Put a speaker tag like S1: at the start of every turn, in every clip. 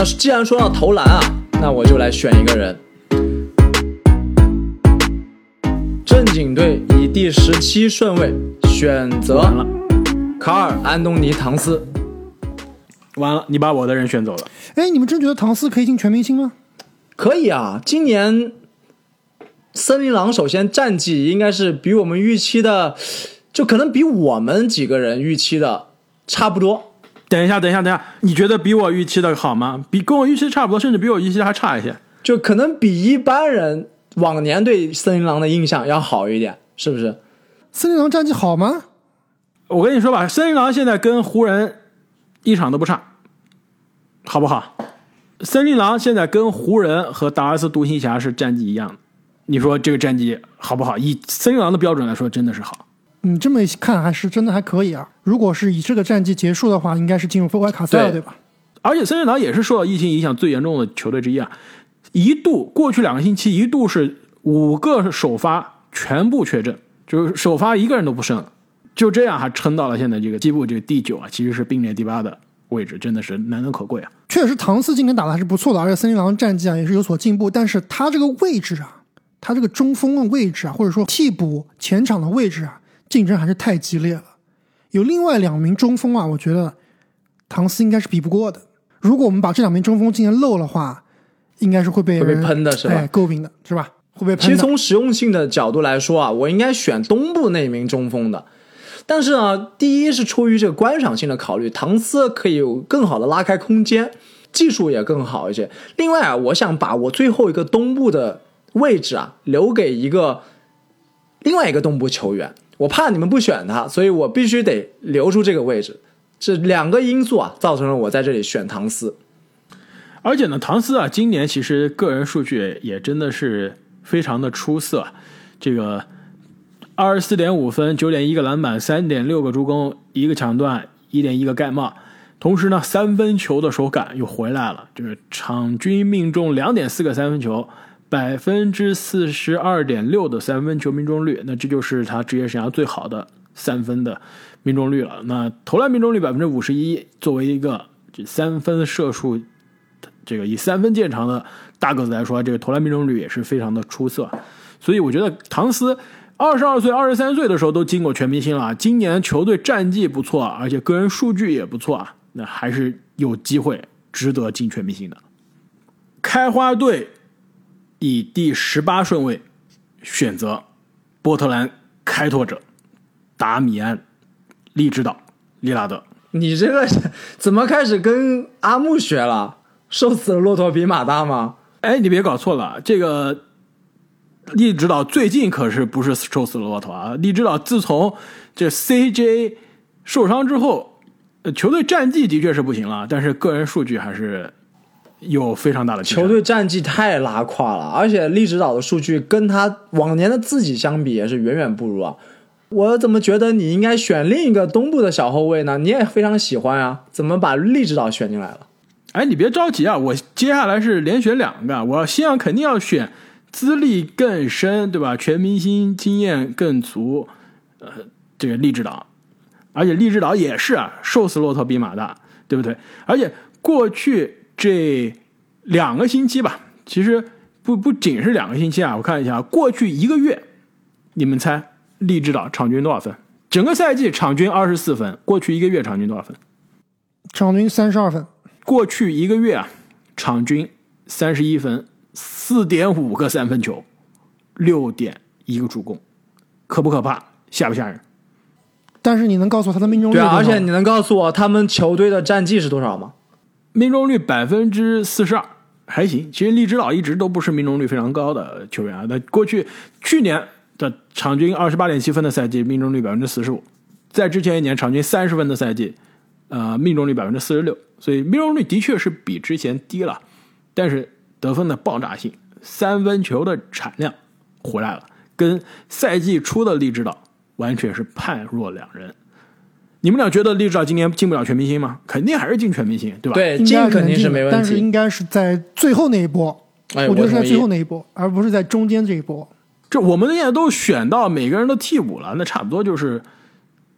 S1: 那既然说到投篮啊，那我就来选一个人。正经队以第十七顺位选择
S2: 了，
S1: 卡尔安东尼唐斯。
S2: 完了，你把我的人选走了。
S3: 哎，你们真觉得唐斯可以进全明星吗？
S1: 可以啊，今年森林狼首先战绩应该是比我们预期的，就可能比我们几个人预期的差不多。
S2: 等一下，等一下，等一下，你觉得比我预期的好吗？比跟我预期差不多，甚至比我预期的还差一些。
S1: 就可能比一般人往年对森林狼的印象要好一点，是不是？
S3: 森林狼战绩好吗？
S2: 我跟你说吧，森林狼现在跟湖人一场都不差，好不好？森林狼现在跟湖人和达拉斯独行侠是战绩一样的，你说这个战绩好不好？以森林狼的标准来说，真的是好。
S3: 你这么一看，还是真的还可以啊。如果是以这个战绩结束的话，应该是进入外卡赛了，
S1: 对
S3: 对吧？
S2: 而且森林狼也是受到疫情影响最严重的球队之一啊，一度过去两个星期一度是五个首发全部确诊，就是首发一个人都不剩，就这样还撑到了现在这个西部这个第九啊，其实是并列第八的位置，真的是难能可贵啊。
S3: 确实，唐斯今年打的还是不错的，而且森林狼战绩啊也是有所进步。但是他这个位置啊，他这个中锋的位置啊，或者说替补前场的位置啊，竞争还是太激烈了。有另外两名中锋啊，我觉得唐斯应该是比不过的。如果我们把这两名中锋今年漏的话，应该是会被
S1: 会被喷的是吧
S3: 哎，诟病的是吧？会被喷。
S1: 其实从实用性的角度来说啊，我应该选东部那名中锋的。但是呢，第一是出于这个观赏性的考虑，唐斯可以有更好的拉开空间，技术也更好一些。另外啊，我想把我最后一个东部的位置啊留给一个另外一个东部球员，我怕你们不选他，所以我必须得留出这个位置。这两个因素啊，造成了我在这里选唐斯。
S2: 而且呢，唐斯啊，今年其实个人数据也真的是非常的出色，这个二十四点五分、九点一个篮板、三点六个助攻、一个抢断、一点一个盖帽，同时呢，三分球的手感又回来了，就是场均命中两点四个三分球，百分之四十二点六的三分球命中率，那这就是他职业生涯最好的三分的命中率了。那投篮命中率百分之五十一，作为一个这三分射术。这个以三分见长的大个子来说，这个投篮命中率也是非常的出色，所以我觉得唐斯二十二岁、二十三岁的时候都进过全明星了，今年球队战绩不错，而且个人数据也不错啊，那还是有机会值得进全明星的。开花队以第十八顺位选择波特兰开拓者达米安·利指导利拉德。
S1: 你这个怎么开始跟阿木学了？瘦死的骆驼比马大吗？
S2: 哎，你别搞错了，这个利指导最近可是不是瘦死的骆驼啊？利指导自从这 CJ 受伤之后，呃球队战绩的确是不行了，但是个人数据还是有非常大的
S1: 球队战绩太拉胯了，而且利指导的数据跟他往年的自己相比也是远远不如啊。我怎么觉得你应该选另一个东部的小后卫呢？你也非常喜欢啊，怎么把利指导选进来了？
S2: 哎，你别着急啊，我接下来是连选两个，我要先要肯定要选资历更深，对吧？全明星经验更足，呃，这个利指导，而且利指导也是啊，瘦死骆驼比马大，对不对？而且过去这两个星期吧，其实不不仅是两个星期啊，我看一下，过去一个月，你们猜励志岛场均多少分？整个赛季场均二十四分，过去一个月场均多少分？
S3: 场均三十二分，
S2: 过去一个月啊，场均三十一分，四点五个三分球，六点一个助攻，可不可怕？吓不吓人？
S3: 但是你能告诉我他的命中率
S1: 对啊？而且你能告诉我他们球队的战绩是多少吗？
S2: 命中率百分之四十二，还行。其实利指导一直都不是命中率非常高的球员啊。那过去去年的场均二十八点七分的赛季，命中率百分之四十五；在之前一年场均三十分的赛季，呃，命中率百分之四十六。所以命中率的确是比之前低了，但是得分的爆炸性、三分球的产量回来了，跟赛季初的利指导完全是判若两人。你们俩觉得利指导今年进不了全明星吗？肯定还是进全明星，对吧？
S1: 对，进肯定是没问题
S3: 但是。应该是在最后那一波，
S1: 哎，
S3: 我觉得是在最后那一波，而不是在中间这一波。
S2: 这我们现在都选到每个人的替补了，那差不多就是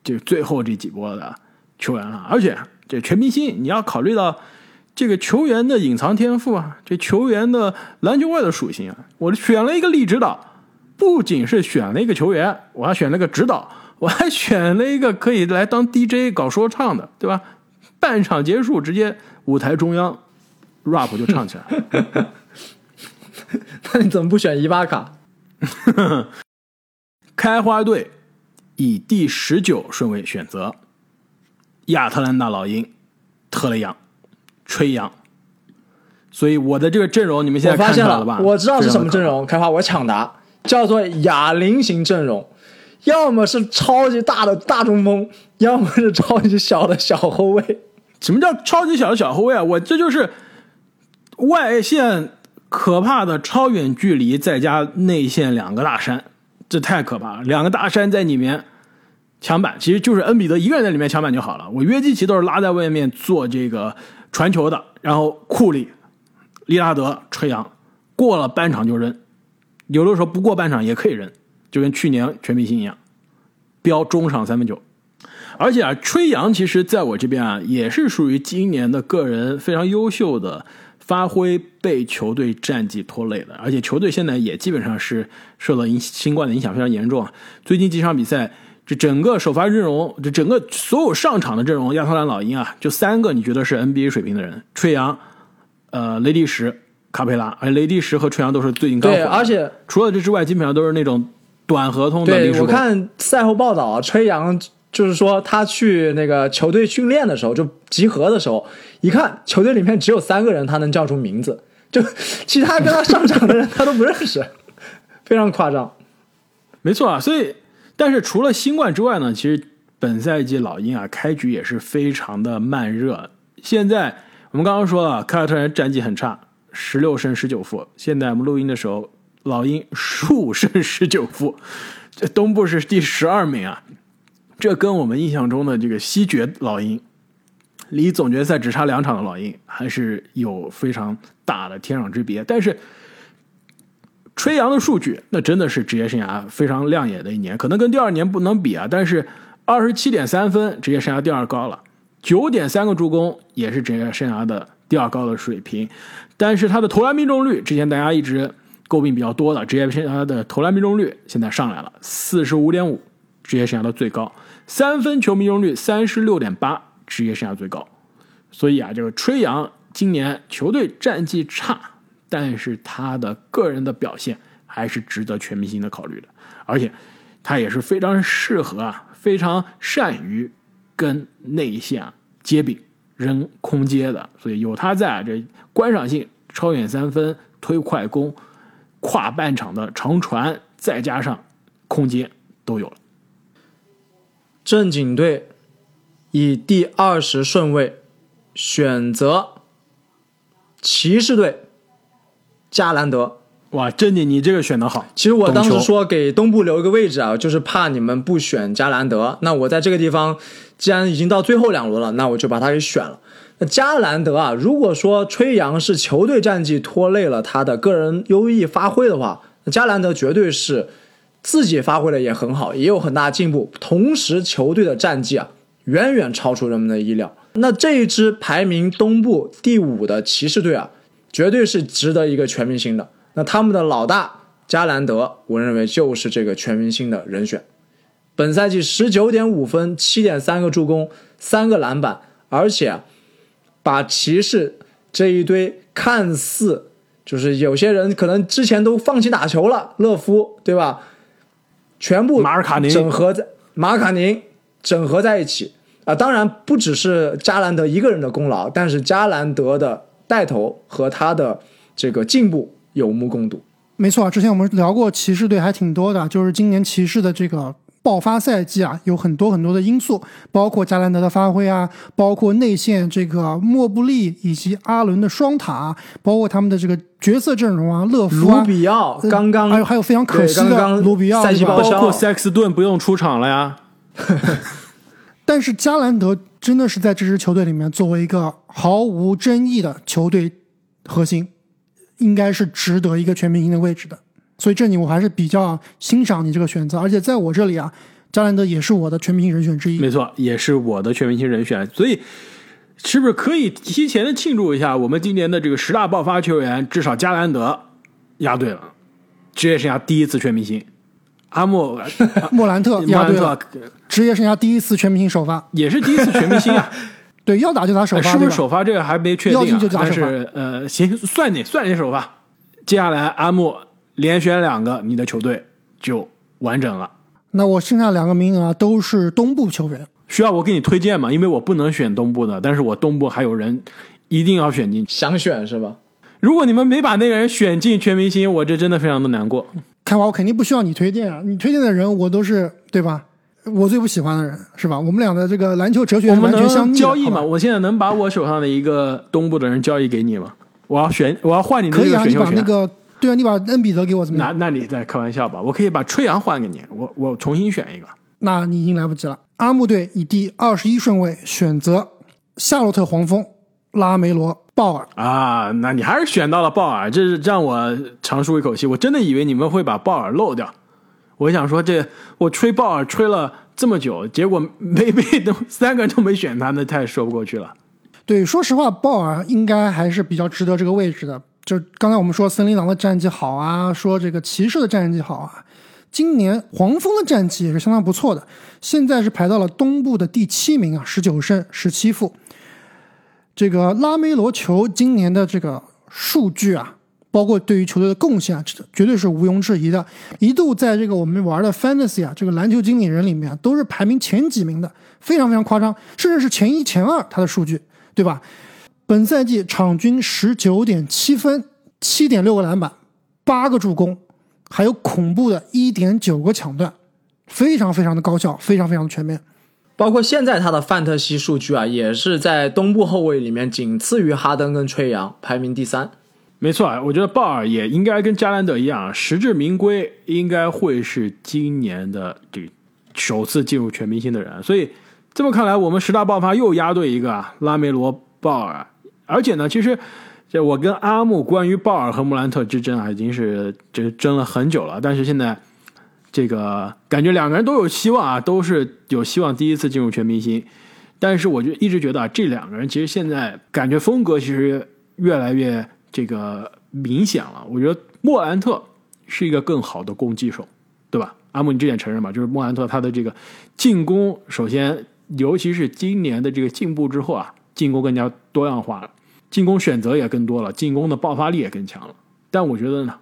S2: 这最后这几波的球员了。而且这全明星，你要考虑到这个球员的隐藏天赋啊，这球员的篮球外的属性啊，我选了一个力指导，不仅是选了一个球员，我还选了个指导，我还选了一个可以来当 DJ 搞说唱的，对吧？半场结束直接舞台中央 rap 就唱起来了。
S1: 那你怎么不选伊巴卡？
S2: 开花队以第十九顺位选择亚特兰大老鹰特雷杨、吹杨，所以我的这个阵容你们现在
S1: 我发现了
S2: 吧？
S1: 我知道是什么阵容，开花我抢答，叫做哑铃型阵容，要么是超级大的大中锋，要么是超级小的小后卫。
S2: 什么叫超级小的小后卫啊？我这就是外线可怕的超远距离，再加内线两个大山，这太可怕了。两个大山在里面抢板，其实就是恩比德一个人在里面抢板就好了。我约基奇都是拉在外面做这个传球的，然后库里、利拉德、吹杨过了半场就扔，有的时候不过半场也可以扔，就跟去年全明星一样，标中场三分球。而且啊，吹杨其实在我这边啊，也是属于今年的个人非常优秀的发挥被球队战绩拖累的，而且球队现在也基本上是受到影新冠的影响非常严重啊。最近几场比赛，这整个首发阵容，这整个所有上场的阵容，亚特兰老鹰啊，就三个你觉得是 NBA 水平的人，吹杨、呃雷迪什、卡佩拉，而雷迪什和吹杨都是最近刚
S1: 而且
S2: 除了这之外，基本上都是那种短合同的
S1: 对我。看赛后报道啊，吹杨就是说他去那个球队训练的时候，就集合的时候，一看球队里面只有三个人他能叫出名字，就其他跟他上场的人他都不认识，非常夸张。
S2: 没错啊，所以但是除了新冠之外呢，其实本赛季老鹰啊开局也是非常的慢热。现在我们刚刚说了，凯尔特人战绩很差，十六胜十九负。现在我们录音的时候，老鹰十五胜十九负，这东部是第十二名啊。这跟我们印象中的这个西决老鹰，离总决赛只差两场的老鹰，还是有非常大的天壤之别。但是吹杨的数据，那真的是职业生涯非常亮眼的一年，可能跟第二年不能比啊，但是二十七点三分，职业生涯第二高了，九点三个助攻也是职业生涯的第二高的水平，但是他的投篮命中率，之前大家一直诟病比较多的，职业生涯的投篮命中率现在上来了，四十五点五，职业生涯的最高，三分球命中率三十六点八，职业生涯最高，所以啊，这个吹杨今年球队战绩差。但是他的个人的表现还是值得全明星的考虑的，而且他也是非常适合啊，非常善于跟内线啊接柄、扔空接的，所以有他在啊，这观赏性、超远三分、推快攻、跨半场的长传，再加上空接都有了。
S1: 正经队以第二十顺位选择骑士队加兰德。
S2: 哇，正经，你这个选的好。
S1: 其实我当时说给东部留一个位置啊，就是怕你们不选加兰德。那我在这个地方，既然已经到最后两轮了，那我就把他给选了。加兰德啊，如果说吹杨是球队战绩拖累了他的个人优异发挥的话，那加兰德绝对是自己发挥的也很好，也有很大进步。同时，球队的战绩啊，远远超出人们的意料。那这一支排名东部第五的骑士队啊，绝对是值得一个全明星的。那他们的老大加兰德，我认为就是这个全明星的人选。本赛季十九点五分，七点三个助攻，三个篮板，而且把骑士这一堆看似就是有些人可能之前都放弃打球了，勒夫对吧？全部
S2: 马尔卡宁
S1: 整合在马尔卡宁整合在一起啊、当然不只是加兰德一个人的功劳，但是加兰德的带头和他的这个进步有目共睹。
S3: 没错，之前我们聊过骑士队还挺多的，就是今年骑士的这个爆发赛季啊，有很多很多的因素，包括加兰德的发挥啊，包括内线这个莫布利以及阿伦的双塔，包括他们的这个角色阵容啊，勒夫
S1: 卢
S3: 啊，
S1: 比奥
S3: 呃
S1: 刚刚
S3: 还有还有非常可惜的
S1: 刚刚
S3: 卢比奥对吧
S1: 赛季报销
S2: 包括塞克斯顿不用出场了呀。
S3: 但是加兰德真的是在这支球队里面作为一个毫无争议的球队核心，应该是值得一个全明星的位置的。所以这里我还是比较欣赏你这个选择，而且在我这里啊，加兰德也是我的全明星人选之一。
S2: 没错，也是我的全明星人选。所以是不是可以提前的庆祝一下？我们今年的这个十大爆发球员，至少加兰德押对了，职业生涯第一次全明星。阿莫
S3: 莫兰特
S2: 莫
S3: 押对了，职业生涯第一次全明星首发，
S2: 也是第一次全明星啊，
S3: 对，要打就打首发，
S2: 是不是首发这个还没确定、啊
S3: 要进就，打
S2: 但
S3: 首发
S2: 是呃，行，算你算你首发。接下来阿莫连选两个，你的球队就完整了。
S3: 那我剩下两个名额啊都是东部球员，
S2: 需要我给你推荐吗？因为我不能选东部的，但是我东部还有人一定要选进。
S1: 想选是吧？
S2: 如果你们没把那个人选进全明星，我这真的非常的难过。
S3: 开华我肯定不需要你推荐啊，你推荐的人我都是对吧？我最不喜欢的人是吧？我们俩的这个篮球哲学
S2: 我们能
S3: 完全相逆
S2: 交易吗？我现在能把我手上的一个东部的人交易给你吗？我要选，我要换你的
S3: 可以啊，你
S2: 这个选秀权。
S3: 把那个对啊，你把恩比德给我怎么
S2: 那
S3: 样？
S2: 那那你在开玩笑吧？我可以把吹杨换给你，我我重新选一个。
S3: 那你已经来不及了。阿木队以第二十一顺位选择夏洛特黄蜂拉梅罗鲍尔，
S2: 啊，那你还是选到了鲍尔，这是让我长舒一口气。我真的以为你们会把鲍尔漏掉。我想说这，我吹鲍尔吹了这么久，结果没被都三个人都没选他，那太说不过去了。
S3: 对，说实话，鲍尔应该还是比较值得这个位置的。就刚才我们说森林狼的战绩好啊，说这个骑士的战绩好啊，今年黄蜂的战绩也是相当不错的，现在是排到了东部的第七名啊，十九胜十七负。这个拉梅罗球今年的这个数据啊，包括对于球队的贡献啊，这绝对是毋庸置疑的。一度在这个我们玩的 Fantasy 啊，这个篮球经理人里面啊都是排名前几名的，非常非常夸张，甚至是前一前二，他的数据，对吧？本赛季场均十九点七分，七点六个篮板，八个助攻，还有恐怖的一点九个抢断，非常非常的高效，非常非常的全面。
S1: 包括现在他的范特西数据啊，也是在东部后卫里面仅次于哈登跟吹杨，排名第三。
S2: 没错，我觉得鲍尔也应该跟加兰德一样，实至名归，应该会是今年的这个首次进入全明星的人。所以这么看来，我们十大爆发又压对一个啊拉梅罗鲍尔，而且呢，其实这我跟阿木关于鲍尔和莫兰特之争啊，已经是这争了很久了，但是现在。这个感觉两个人都有希望啊，都是有希望第一次进入全明星。但是我就一直觉得啊，这两个人其实现在感觉风格其实越来越这个明显了。我觉得莫兰特是一个更好的攻击手，对吧？阿木，你这点承认吧？就是莫兰特他的这个进攻，首先尤其是今年的这个进步之后啊，进攻更加多样化了，进攻选择也更多了，进攻的爆发力也更强了。但我觉得呢。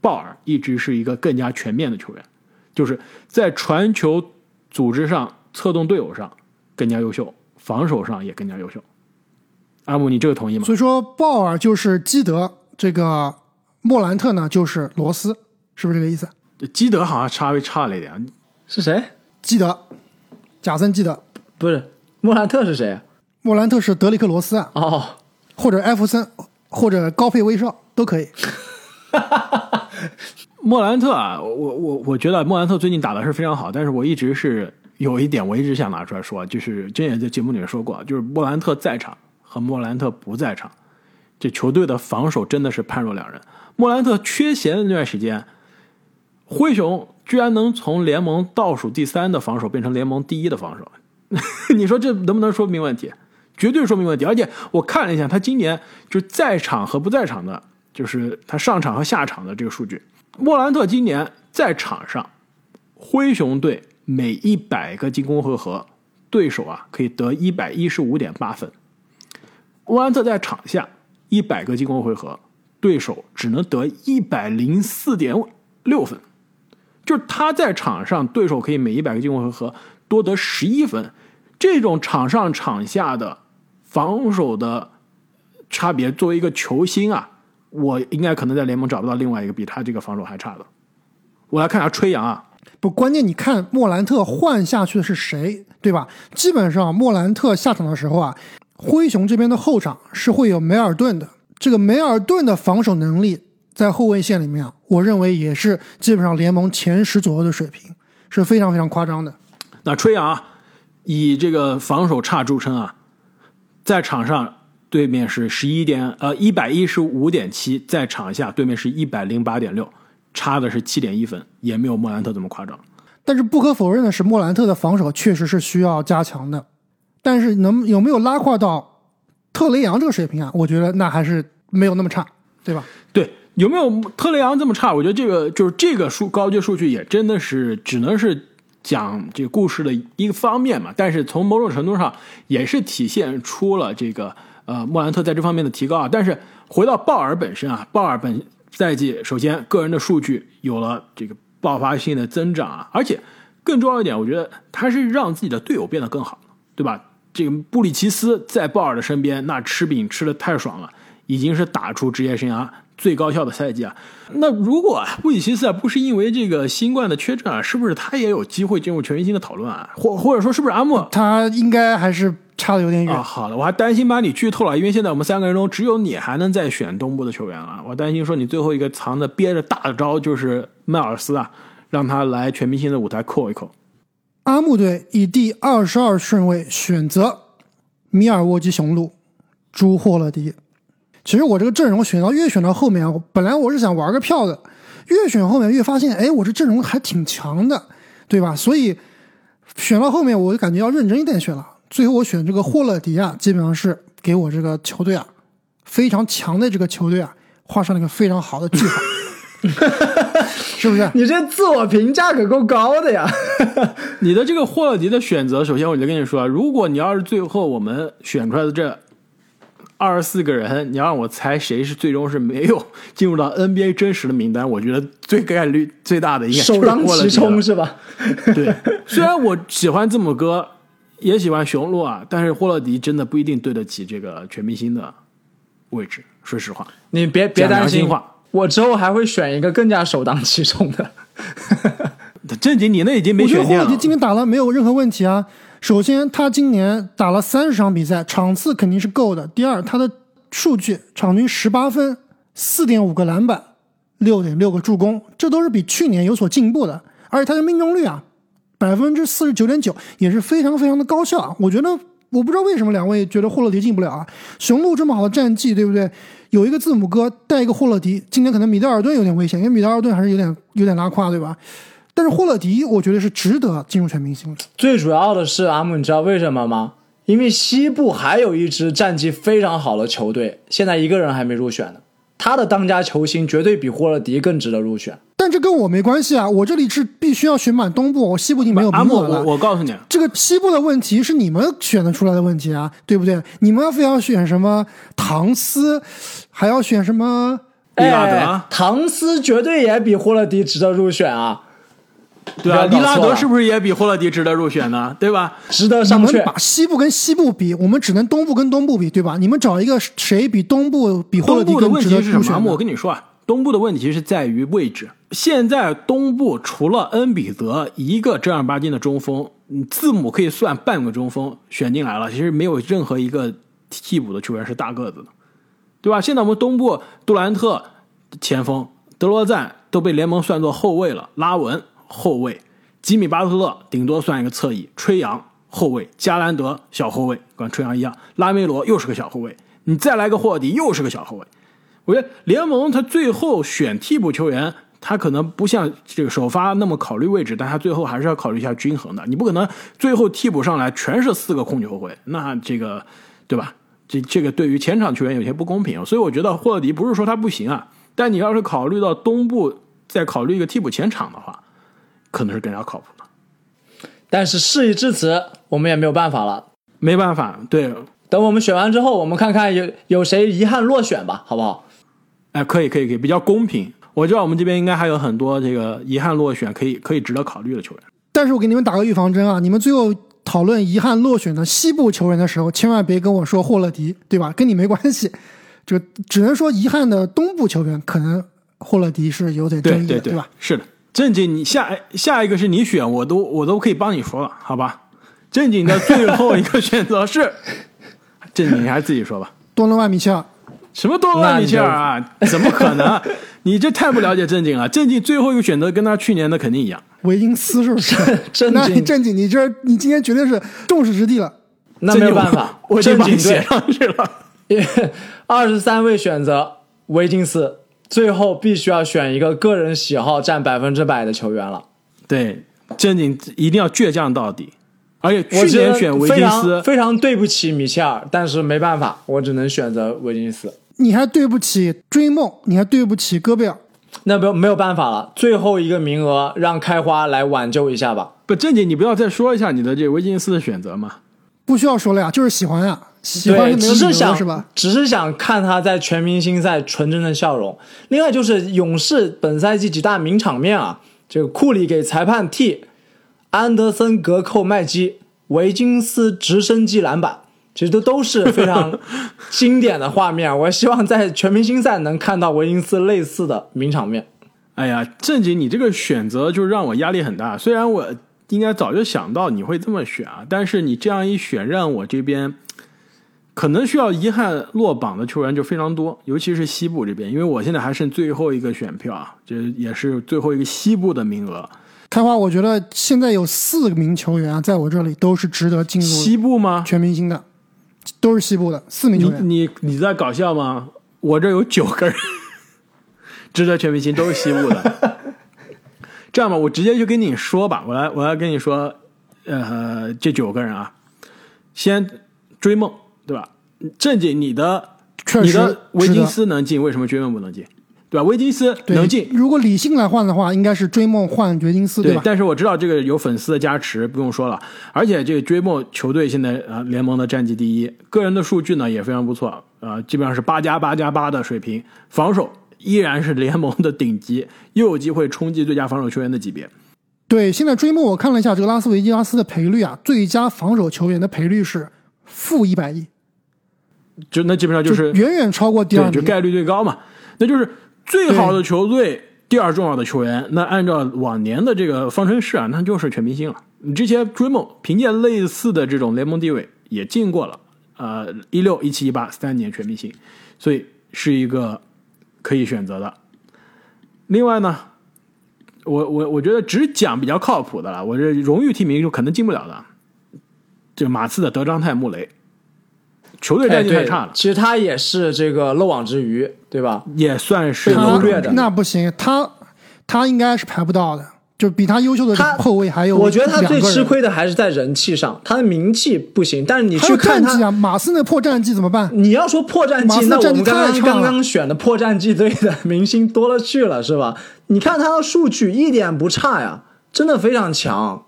S2: 鲍尔一直是一个更加全面的球员，就是在传球组织上、策动队友上更加优秀，防守上也更加优秀。阿姆，你这个同意吗？
S3: 所以说，鲍尔就是基德，这个莫兰特呢就是罗斯，是不是这个意思？
S2: 基德好像稍微差了一点，
S1: 是谁？
S3: 基德，贾森基德，
S1: 不是莫兰特是谁啊？
S3: 莫兰特是德里克罗斯啊，
S1: 哦，
S3: 或者艾弗森，或者高配威少都可以。
S2: 莫兰特啊，我我我觉得莫兰特最近打的是非常好，但是我一直是有一点我一直想拿出来说，就是之前也在节目里面说过，就是莫兰特在场和莫兰特不在场，这球队的防守真的是判若两人。莫兰特缺席的那段时间，灰熊居然能从联盟倒数第三的防守变成联盟第一的防守，你说这能不能说明问题？绝对说明问题。而且我看了一下，他今年就在场和不在场的，就是他上场和下场的这个数据。莫兰特今年在场上，灰熊队每一百个进攻回合，对手啊可以得一百一十五点八分。莫兰特在场下一百个进攻回合，对手只能得一百零四点六分，就是他在场上，对手可以每一百个进攻回合多得十一分。这种场上场下的防守的差别，作为一个球星啊。我应该可能在联盟找不到另外一个比他这个防守还差的。我来看下吹杨啊，
S3: 不，关键你看莫兰特换下去的是谁，对吧？基本上莫兰特下场的时候啊，灰熊这边的后场是会有梅尔顿的。这个梅尔顿的防守能力在后卫线里面啊，我认为也是基本上联盟前十左右的水平，是非常非常夸张的。
S2: 那吹杨啊，以这个防守差著称啊，在场上。对面是十一点呃一百一十五点七，在场下对面是一百零八点六，差的是七点一分，也没有莫兰特这么夸张。
S3: 但是不可否认的是，莫兰特的防守确实是需要加强的。但是能有没有拉胯到特雷杨这个水平啊？我觉得那还是没有那么差，对吧？
S2: 对，有没有特雷杨这么差？我觉得这个就是这个数高阶数据也真的是只能是讲这个故事的一个方面嘛。但是从某种程度上也是体现出了这个呃莫兰特在这方面的提高啊。但是回到鲍尔本身啊，鲍尔本赛季首先个人的数据有了这个爆发性的增长啊，而且更重要一点，我觉得他是让自己的队友变得更好，对吧？这个布里奇斯在鲍尔的身边，那吃饼吃的太爽了，已经是打出职业生涯最高效的赛季啊。那如果布里奇斯啊不是因为这个新冠的缺阵啊，是不是他也有机会进入全明星的讨论啊？或或者说是不是阿木
S3: 他应该还是差的有点远。
S2: 啊？好的，我还担心把你剧透了，因为现在我们三个人中只有你还能再选东部的球员了。我担心说你最后一个藏着憋着大的招就是迈尔斯啊，让他来全明星的舞台扣一扣。
S3: 阿木队以第二十二顺位选择米尔沃基雄鹿朱霍勒迪。其实我这个阵容选到越选到后面啊，本来我是想玩个票的，越选后面越发现，哎，我这阵容还挺强的，对吧？所以选到后面我就感觉要认真一点选了。最后我选这个霍勒迪啊，基本上是给我这个球队啊非常强的这个球队啊画上了一个非常好的句号，是不是？
S1: 你这自我评价可够高的呀！
S2: 你的这个霍勒迪的选择，首先我就跟你说，如果你要是最后我们选出来的这二十四个人，你要让我猜谁是最终是没有进入到 NBA 真实的名单，我觉得最概率最大的应该是
S1: 首当其
S2: 霍勒迪了
S1: 冲是吧？
S2: 对，虽然我喜欢字母哥，也喜欢雄鹿啊，但是霍勒迪真的不一定对得起这个全明星的位置。说实话，
S1: 你别别担心
S2: 心话，
S1: 我之后还会选一个更加首当其冲的。
S2: 正经你那已经没
S3: 我觉得
S2: 悬念了
S3: 霍勒迪。今天打了没有任何问题啊。首先，他今年打了三十场比赛，场次肯定是够的。第二，他的数据场均十八分、四点五个篮板、六点六个助攻，这都是比去年有所进步的。而且他的命中率啊，百分之四十九点九，也是非常非常的高效啊。我觉得，我不知道为什么两位觉得霍勒迪进不了啊。雄鹿这么好的战绩，对不对？有一个字母哥带一个霍勒迪，今年可能米德尔顿有点危险，因为米德尔顿还是有点有点拉胯，对吧？但是霍勒迪，我觉得是值得进入全明星的。
S1: 最主要的是，阿姆，你知道为什么吗？因为西部还有一支战绩非常好的球队，现在一个人还没入选呢。他的当家球星绝对比霍勒迪更值得入选。
S3: 但这跟我没关系啊，我这里是必须要选满东部，我西部已经没有名额了。
S2: 我我告诉你，
S3: 这个西部的问题是你们选得出来的问题啊，对不对？你们非要选什么唐斯，还要选什么？
S2: 利拉德
S1: 哎唐斯绝对也比霍勒迪值得入选啊，
S2: 对啊，利拉德是不是也比霍勒迪值得入选呢？对吧？
S1: 值得
S3: 你
S1: 上去。
S3: 们把西部跟西部比，我们只能东部跟东部比，对吧？你们找一个谁比东部比霍勒迪
S2: 东部的问
S3: 更值得
S2: 题是什么？阿木，
S3: 入选
S2: 我？跟你说啊，东部的问题是在于位置。现在东部除了恩比德一个正儿八经的中锋，嗯字母可以算半个中锋选进来了，其实没有任何一个替补的球员是大个子的，对吧？现在我们东部杜兰特前锋，德罗赞都被联盟算作后卫了，拉文后卫，吉米巴特勒顶多算一个侧翼，吹杨后卫，加兰德小后卫，跟吹杨一样，拉梅罗又是个小后卫，你再来个霍迪又是个小后卫。我觉得联盟他最后选替补球员，他可能不像这个首发那么考虑位置，但他最后还是要考虑一下均衡的。你不可能最后替补上来全是四个控球后卫，那这个对吧？这这个对于前场球员有些不公平，所以我觉得霍迪不是说他不行啊，但你要是考虑到东部再考虑一个替补前场的话，可能是更加靠谱的。
S1: 但是事已至此，我们也没有办法了。
S2: 没办法，对，
S1: 等我们选完之后，我们看看有有谁遗憾落选吧，好不好？
S2: 哎，可以可以可以，比较公平。我知道我们这边应该还有很多这个遗憾落选，可以可以值得考虑的球员。
S3: 但是我给你们打个预防针啊，你们最后讨论遗憾落选的西部球员的时候，千万别跟我说霍勒迪，对吧？跟你没关系，就只能说遗憾的东部球员可能霍勒迪是有点争议的，
S2: 对对
S3: 吧？？
S2: 是的，正经，你下下一个是你选，我都我都可以帮你说了，好吧？正经的最后一个选择是，正经你还是自己说吧。
S3: 多伦万米切尔，
S2: 什么多伦万米切尔啊？怎么可能？你这太不了解正经了。正经最后一个选择跟他去年的肯定一样。
S3: 维金斯是不是？
S1: 正
S3: 那你正经，你这你今天绝对是众矢之的了。
S1: 那没有办法，
S2: 我已经
S1: 正经
S2: 把你写上去了。
S1: 二十三位选择维金斯，最后必须要选一个个人喜好占百分之百的球员了。
S2: 对，正经一定要倔强到底。而且去年选维金斯，
S1: 非常对不起米切尔，但是没办法，我只能选择维金斯。
S3: 你还对不起追梦，你还对不起戈贝尔。
S1: 那没没有办法了，最后一个名额让开花来挽救一下吧。
S2: 不正经，你不要再说一下你的这个维金斯的选择吗？
S3: 不需要说了呀，就是喜欢呀，喜欢
S1: 对，只是想
S3: 是吧？
S1: 只是想看他在全明星赛纯真的笑容。另外就是勇士本赛季几大名场面啊，这个库里给裁判替，安德森隔扣麦基，维金斯直升机篮板，其实都都是非常 经典的画面。我希望在全明星赛能看到维金斯类似的名场面。
S2: 哎呀，正经，你这个选择就让我压力很大。虽然我应该早就想到你会这么选啊，但是你这样一选，让我这边可能需要遗憾落榜的球员就非常多，尤其是西部这边，因为我现在还剩最后一个选票啊，这也是最后一个西部的名额。
S3: 开花，我觉得现在有四名球员啊，在我这里都是值得进入
S2: 西部吗？
S3: 全明星的，都是西部的四名
S2: 你
S3: 球员。
S2: 你你在搞笑吗？我这有九个人值得全明星，都是西部的。这样吧，我直接就跟你说吧，我来我来跟你说，呃，这九个人啊，先追梦，对吧？正经，你的
S3: 确实
S2: 你的维金斯能进，为什么追梦不能进？对吧？维金斯能进，
S3: 如果理性来换的话，应该是追梦换掘金斯，对吧？
S2: 对但是我知道这个有粉丝的加持，不用说了。而且这个追梦球队现在啊、联盟的战绩第一，个人的数据呢也非常不错，啊，基本上是八加八加八的水平，防守依然是联盟的顶级，又有机会冲击最佳防守球员的级别。
S3: 对，现在追梦我看了一下这个拉斯维加斯的赔率啊，最佳防守球员的赔率是负一百亿，
S2: 就那基本上就是
S3: 远远超过第二
S2: 对，就。概率最高嘛。那就是最好的球队，第二重要的球员。那按照往年的这个方程式啊，那就是全明星了。你之前追梦凭借类似的这种联盟地位也进过了，呃，一六、一七、一八三年全明星，所以是一个可以选择的。另外呢，我我我觉得只讲比较靠谱的了，我这荣誉提名就可能进不了的。就马刺的德章泰·穆雷，球队战绩太差了，，
S1: 其实他也是这个漏网之鱼，对吧？
S2: 也算是
S1: 被
S3: 他
S1: 忽略的
S3: 那不行，他他应该是排不到的，就比他优秀的
S1: 他
S3: 后卫还有
S1: 我觉得他最吃亏的还是在人气上，他的名气不行。但是你去看他，
S3: 马斯那破战绩怎么办？
S1: 你要说破战绩，那我们刚刚刚刚选的破战绩队的明星多了去了，是吧？你看他的数据一点不差呀，真的非常强。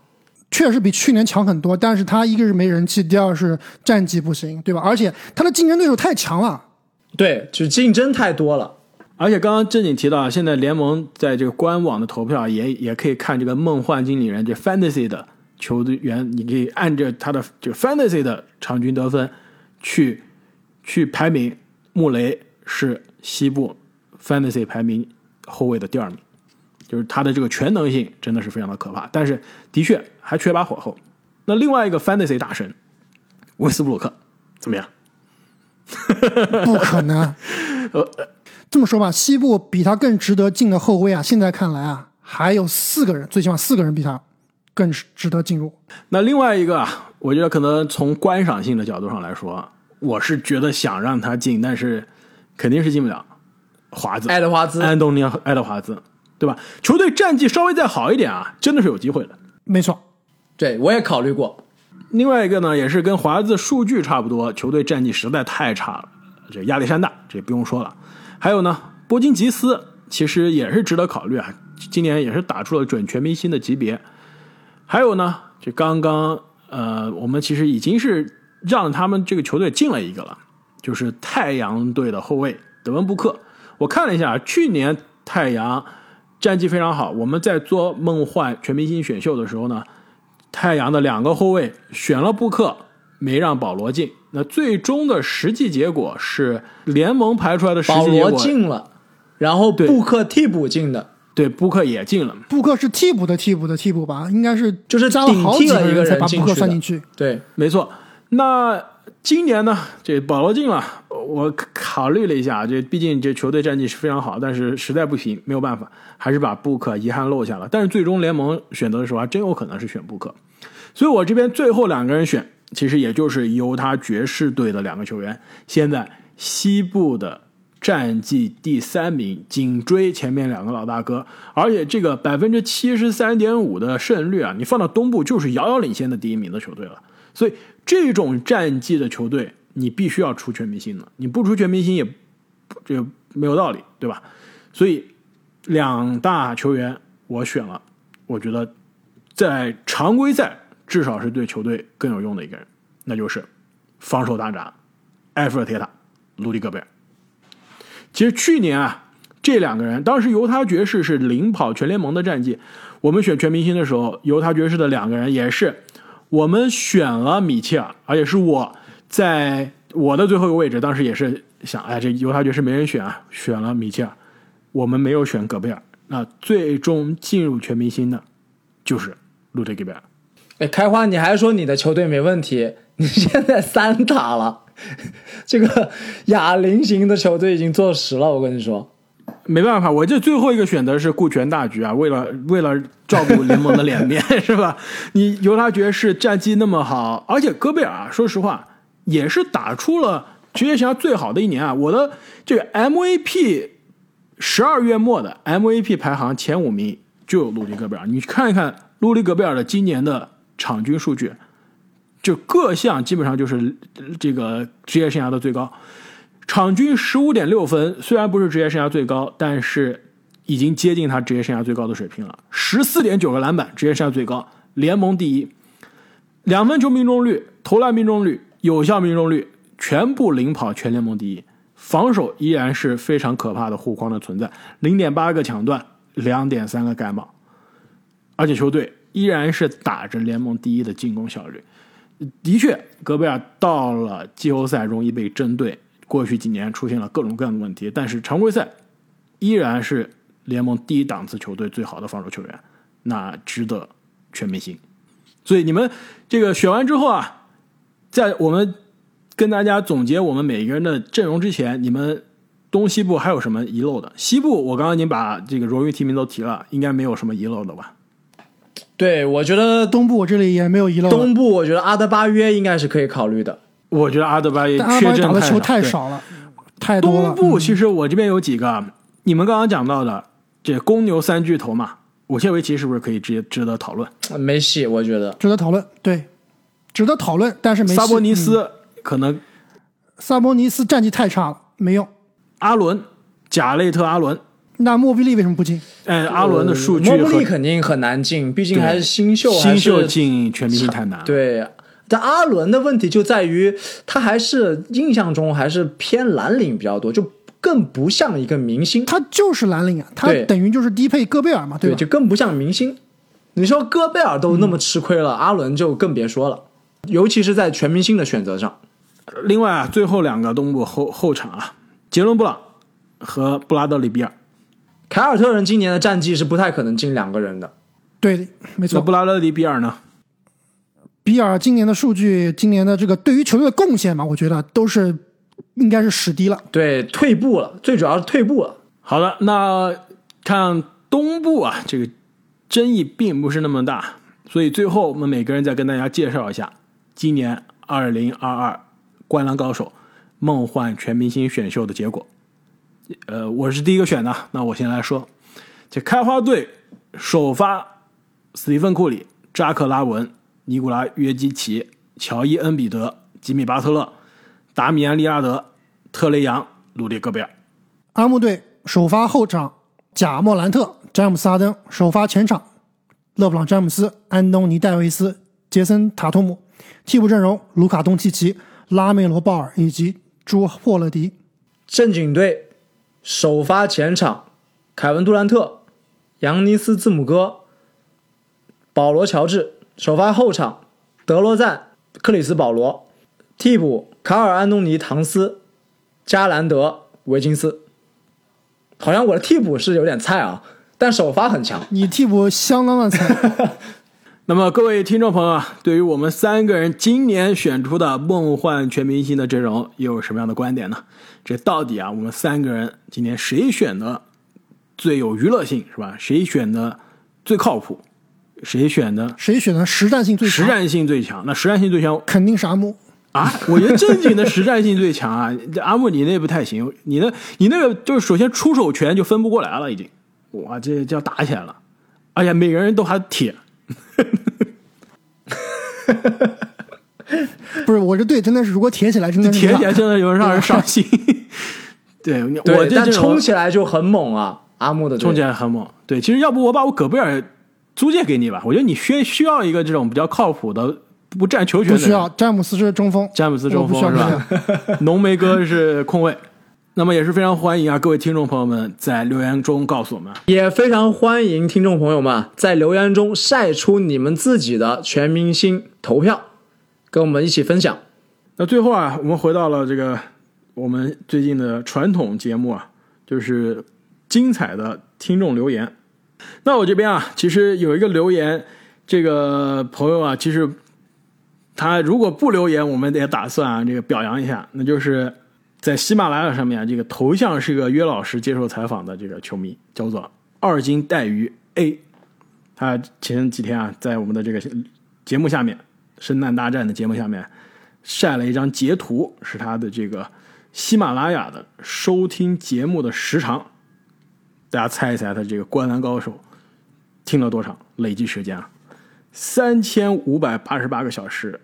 S3: 确实比去年强很多，但是他一个是没人气，第二是战绩不行，对吧？而且他的竞争对手太强了。
S1: 对，就竞争太多了。
S2: 而且刚刚正经提到啊，现在联盟在这个官网的投票也也可以看这个梦幻经理人这 fantasy 的球队员，你可以按照他的这个 fantasy 的场均得分去去排名。穆雷是西部 fantasy 排名后卫的第二名，就是他的这个全能性真的是非常的可怕，但是的确还缺把火候。那另外一个 fantasy 大神威斯布鲁克怎么样？
S3: 不可能。这么说吧，西部比他更值得进的后卫啊，现在看来啊，还有四个人，最起码四个人比他更值得进入。
S2: 那另外一个啊，我觉得可能从观赏性的角度上来说，我是觉得想让他进，但是肯定是进不了。华子，
S1: 爱德华兹
S2: 安东尼奥·爱德华兹，对吧？球队战绩稍微再好一点啊，真的是有机会的。
S3: 没错，
S1: 对我也考虑过，
S2: 另外一个呢，也是跟华子数据差不多，球队战绩实在太差了。这亚历山大，这不用说了。还有呢，波金吉斯其实也是值得考虑啊，今年也是打出了准全明星的级别。还有呢，这刚刚呃，我们其实已经是让他们这个球队进了一个了，就是太阳队的后卫德文布克。我看了一下，去年太阳战绩非常好，我们在做梦幻全明星选秀的时候呢，太阳的两个后卫选了布克，没让保罗进。那最终的实际结果是联盟排出来的实
S1: 保罗
S2: 际结果，
S1: 进了，然后布克替补进的，
S2: 对布克也进了。
S3: 布克是替补的替补的替补吧？应该是
S1: 就是
S3: 加了好几
S1: 顶替了一个人
S3: 人才把布克算进去。
S1: 对，
S2: 没错，那今年呢，这保罗进了，我考虑了一下，这毕竟这球队战绩是非常好，但是实在不行，没有办法，还是把布克遗憾漏下了。但是最终联盟选择的时候，还真有可能是选布克，所以我这边最后两个人选，其实也就是犹他爵士队的两个球员，现在西部的战绩第三名，紧追前面两个老大哥。而且这个百分之七十三点五的胜率啊，你放到东部就是遥遥领先的第一名的球队了。所以这种战绩的球队，你必须要出全明星的，你不出全明星也这个没有道理，对吧？所以两大球员我选了，我觉得在常规赛至少是对球队更有用的一个人，那就是防守大闸埃弗尔铁塔卢迪戈贝尔。其实去年啊，这两个人当时犹他爵士是领跑全联盟的战绩，我们选全明星的时候，犹他爵士的两个人也是我们选了米切尔，而且是我在我的最后一个位置，当时也是想，哎，这犹他爵士没人选啊，选了米切尔，我们没有选戈贝尔。那最终进入全明星的，就是路迪戈贝尔。
S1: 哎，开花，你还说你的球队没问题，你现在三打了，这个哑铃型的球队已经坐实了。我跟你说，
S2: 没办法，我这最后一个选择是顾全大局啊，为了为了照顾联盟的脸面，是吧？你犹他爵士战绩那么好，而且戈贝尔啊，说实话也是打出了职业生涯最好的一年啊。我的这个 MVP 十二月末的 MVP 排行前五名就有鲁迪戈贝尔，你看一看鲁迪戈贝尔的今年的场均数据，就各项基本上就是这个职业生涯的最高。场均十五点六分，虽然不是职业生涯最高，但是已经接近他职业生涯最高的水平了。十四点九个篮板，职业生涯最高，联盟第一。两分球命中率、投篮命中率、有效命中率全部领跑全联盟第一。防守依然是非常可怕的护框的存在，零点八个抢断，两点三个盖帽，而且球队依然是打着联盟第一的进攻效率。的确，戈贝尔到了季后赛容易被针对。过去几年出现了各种各样的问题，但是常规赛依然是联盟第一档次球队最好的防守球员，那值得全明星。所以你们这个选完之后啊，在我们跟大家总结我们每一个人的阵容之前，你们东西部还有什么遗漏的？西部我刚刚已经把这个荣誉提名都提了，应该没有什么遗漏的吧？
S1: 对我觉得
S3: 东部我这里也没有遗漏。
S1: 东部我觉得阿德巴约应该是可以考虑的。
S2: 我觉得阿德巴约
S3: 但阿巴
S2: 缺阵
S3: 打的球太
S2: 太
S3: 少了，太多了。
S2: 东部
S3: 嗯
S2: 其实我这边有几个，你们刚刚讲到的这公牛三巨头嘛，武切维奇是不是可以直接值得讨论？
S1: 没戏，我觉得。
S3: 值得讨论，对，值得讨论，但是没戏
S2: 萨博尼
S3: 嗯
S2: 斯可能
S3: 萨博尼斯战绩太差了，没用。
S2: 阿伦贾雷特阿伦，
S3: 那莫比利为什么不进？
S2: 哎，阿伦的数据
S1: 莫
S2: 比
S1: 利肯定很难进，毕竟还是新秀，还
S2: 新秀进全明星太难了。
S1: 对。但阿伦的问题就在于，他还是印象中还是偏蓝领比较多，就更不像一个明星，
S3: 他就是蓝领啊，他等于就是低配戈贝尔嘛，
S1: 对，
S3: 吧？
S1: 就更不像明星。你说戈贝尔都那么吃亏了，阿伦就更别说了，尤其是在全明星的选择上。
S2: 另外啊，最后两个东部后后场啊，杰伦布朗和布拉德里比尔。
S1: 凯尔特人今年的战绩是不太可能进两个人的，
S3: 对，没
S2: 那
S3: 错。
S2: 布拉德里比尔呢？
S3: 比尔今年的数据，今年的这个对于球队的贡献嘛，我觉得都是应该是史低了。
S1: 对，退步了，最主要是退步了。
S2: 好的，那看东部啊，这个争议并不是那么大，所以最后我们每个人再跟大家介绍一下今年二零二二灌篮高手梦幻全明星选秀的结果。呃，我是第一个选的，那我先来说，这开花队首发斯蒂芬库里、扎克拉文、尼古拉约基奇、乔伊恩比德、吉米巴特勒、达米安利拉德、特雷杨、鲁迪戈贝尔。
S3: 阿木队首发后场贾莫兰特、詹姆斯哈登，首发前场勒布朗詹姆斯、安东尼戴维斯、杰森塔图姆，替补阵容卢卡东契奇、拉梅罗鲍尔以及朱霍勒迪。
S1: 正经队首发前场凯文杜兰特、扬尼斯字母哥、保罗乔治；首发后场德罗赞、克里斯保罗；替补卡尔安东尼唐斯、加兰德维金斯。好像我的替补是有点菜啊，但首发很强。
S3: 你替补相当的菜，
S2: 那么各位听众朋友啊，对于我们三个人今年选出的梦幻全明星的阵容，又有什么样的观点呢？这到底啊，我们三个人今年谁选的最有娱乐性，是吧？谁选的最靠谱？谁选的
S3: 谁选的实战性最强？
S2: 实战性最强？那实战性最强，
S3: 肯定是阿木。
S2: 啊，我觉得正经的实战性最强啊！这阿木你那不太行，你那你那个就是首先出手权就分不过来了，已经，哇，这就要打起来了，而且每个人都还铁，
S3: 不是我这队真的是，如果铁起来真的是
S2: 铁起来真的有人让人伤心。对，我这这种
S1: 冲起来就很猛啊！阿木的
S2: 冲起来很猛。对，其实要不我把我戈贝尔租借给你吧，我觉得你需需要一个这种比较靠谱的不占球权的。
S3: 不需要。詹姆斯是中锋，
S2: 詹姆斯中锋是吧？浓眉哥是控卫。那么也是非常欢迎啊，各位听众朋友们在留言中告诉我们。
S1: 也非常欢迎听众朋友们在留言中晒出你们自己的全明星投票，跟我们一起分享。
S2: 那最后啊，我们回到了这个我们最近的传统节目啊，就是精彩的听众留言。那我这边啊，其实有一个留言，这个朋友啊，其实他如果不留言，我们也打算啊，这个表扬一下，那就是在喜马拉雅上面，这个头像是个约老师接受采访的这个球迷，叫做二斤带鱼 A。他前几天啊，在我们的这个节目下面，圣诞大战的节目下面晒了一张截图，是他的这个喜马拉雅的收听节目的时长。大家猜一猜，他这个《灌篮高手》听了多长？累计时间啊，三千五百八十八个小时，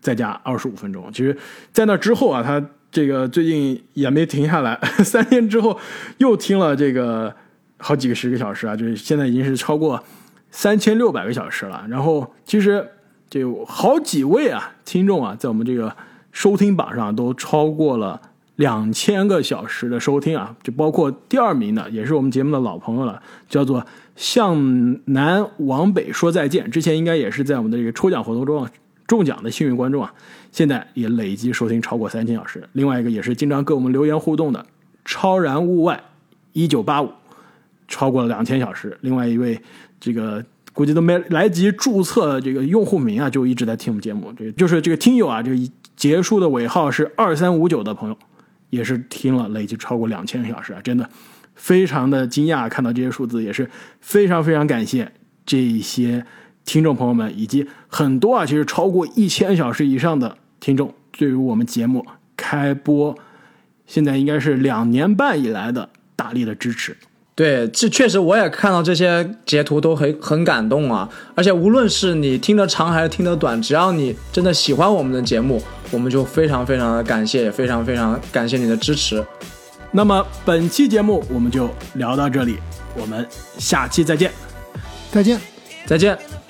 S2: 再加二十五分钟。其实，在那之后啊，他这个最近也没停下来，三天之后又听了这个好几个十个小时啊，就是现在已经是超过三千六百个小时了。然后，其实这有好几位啊听众啊，在我们这个收听榜上都超过了。两千个小时的收听啊，就包括第二名的，也是我们节目的老朋友了，叫做向南往北说再见。之前应该也是在我们的这个抽奖活动中中奖的幸运观众啊，现在也累计收听超过三千小时。另外一个也是经常跟我们留言互动的超然物外一九八五，超过了两千小时。另外一位这个估计都没来及注册这个用户名啊，就一直在听我们节目。这就是这个听友啊，这个结束的尾号是二三五九的朋友。也是听了累计超过两千个小时啊，真的非常的惊讶，看到这些数字也是非常非常感谢这些听众朋友们，以及很多啊，其实超过一千小时以上的听众，对于我们节目开播现在应该是两年半以来的大力的支持。
S1: 对，这确实我也看到这些截图都很很感动啊！而且无论是你听得长还是听得短，只要你真的喜欢我们的节目，我们就非常非常的感谢，也非常非常感谢你的支持。
S2: 那么本期节目我们就聊到这里，我们下期再见，
S3: 再见。
S1: 再见。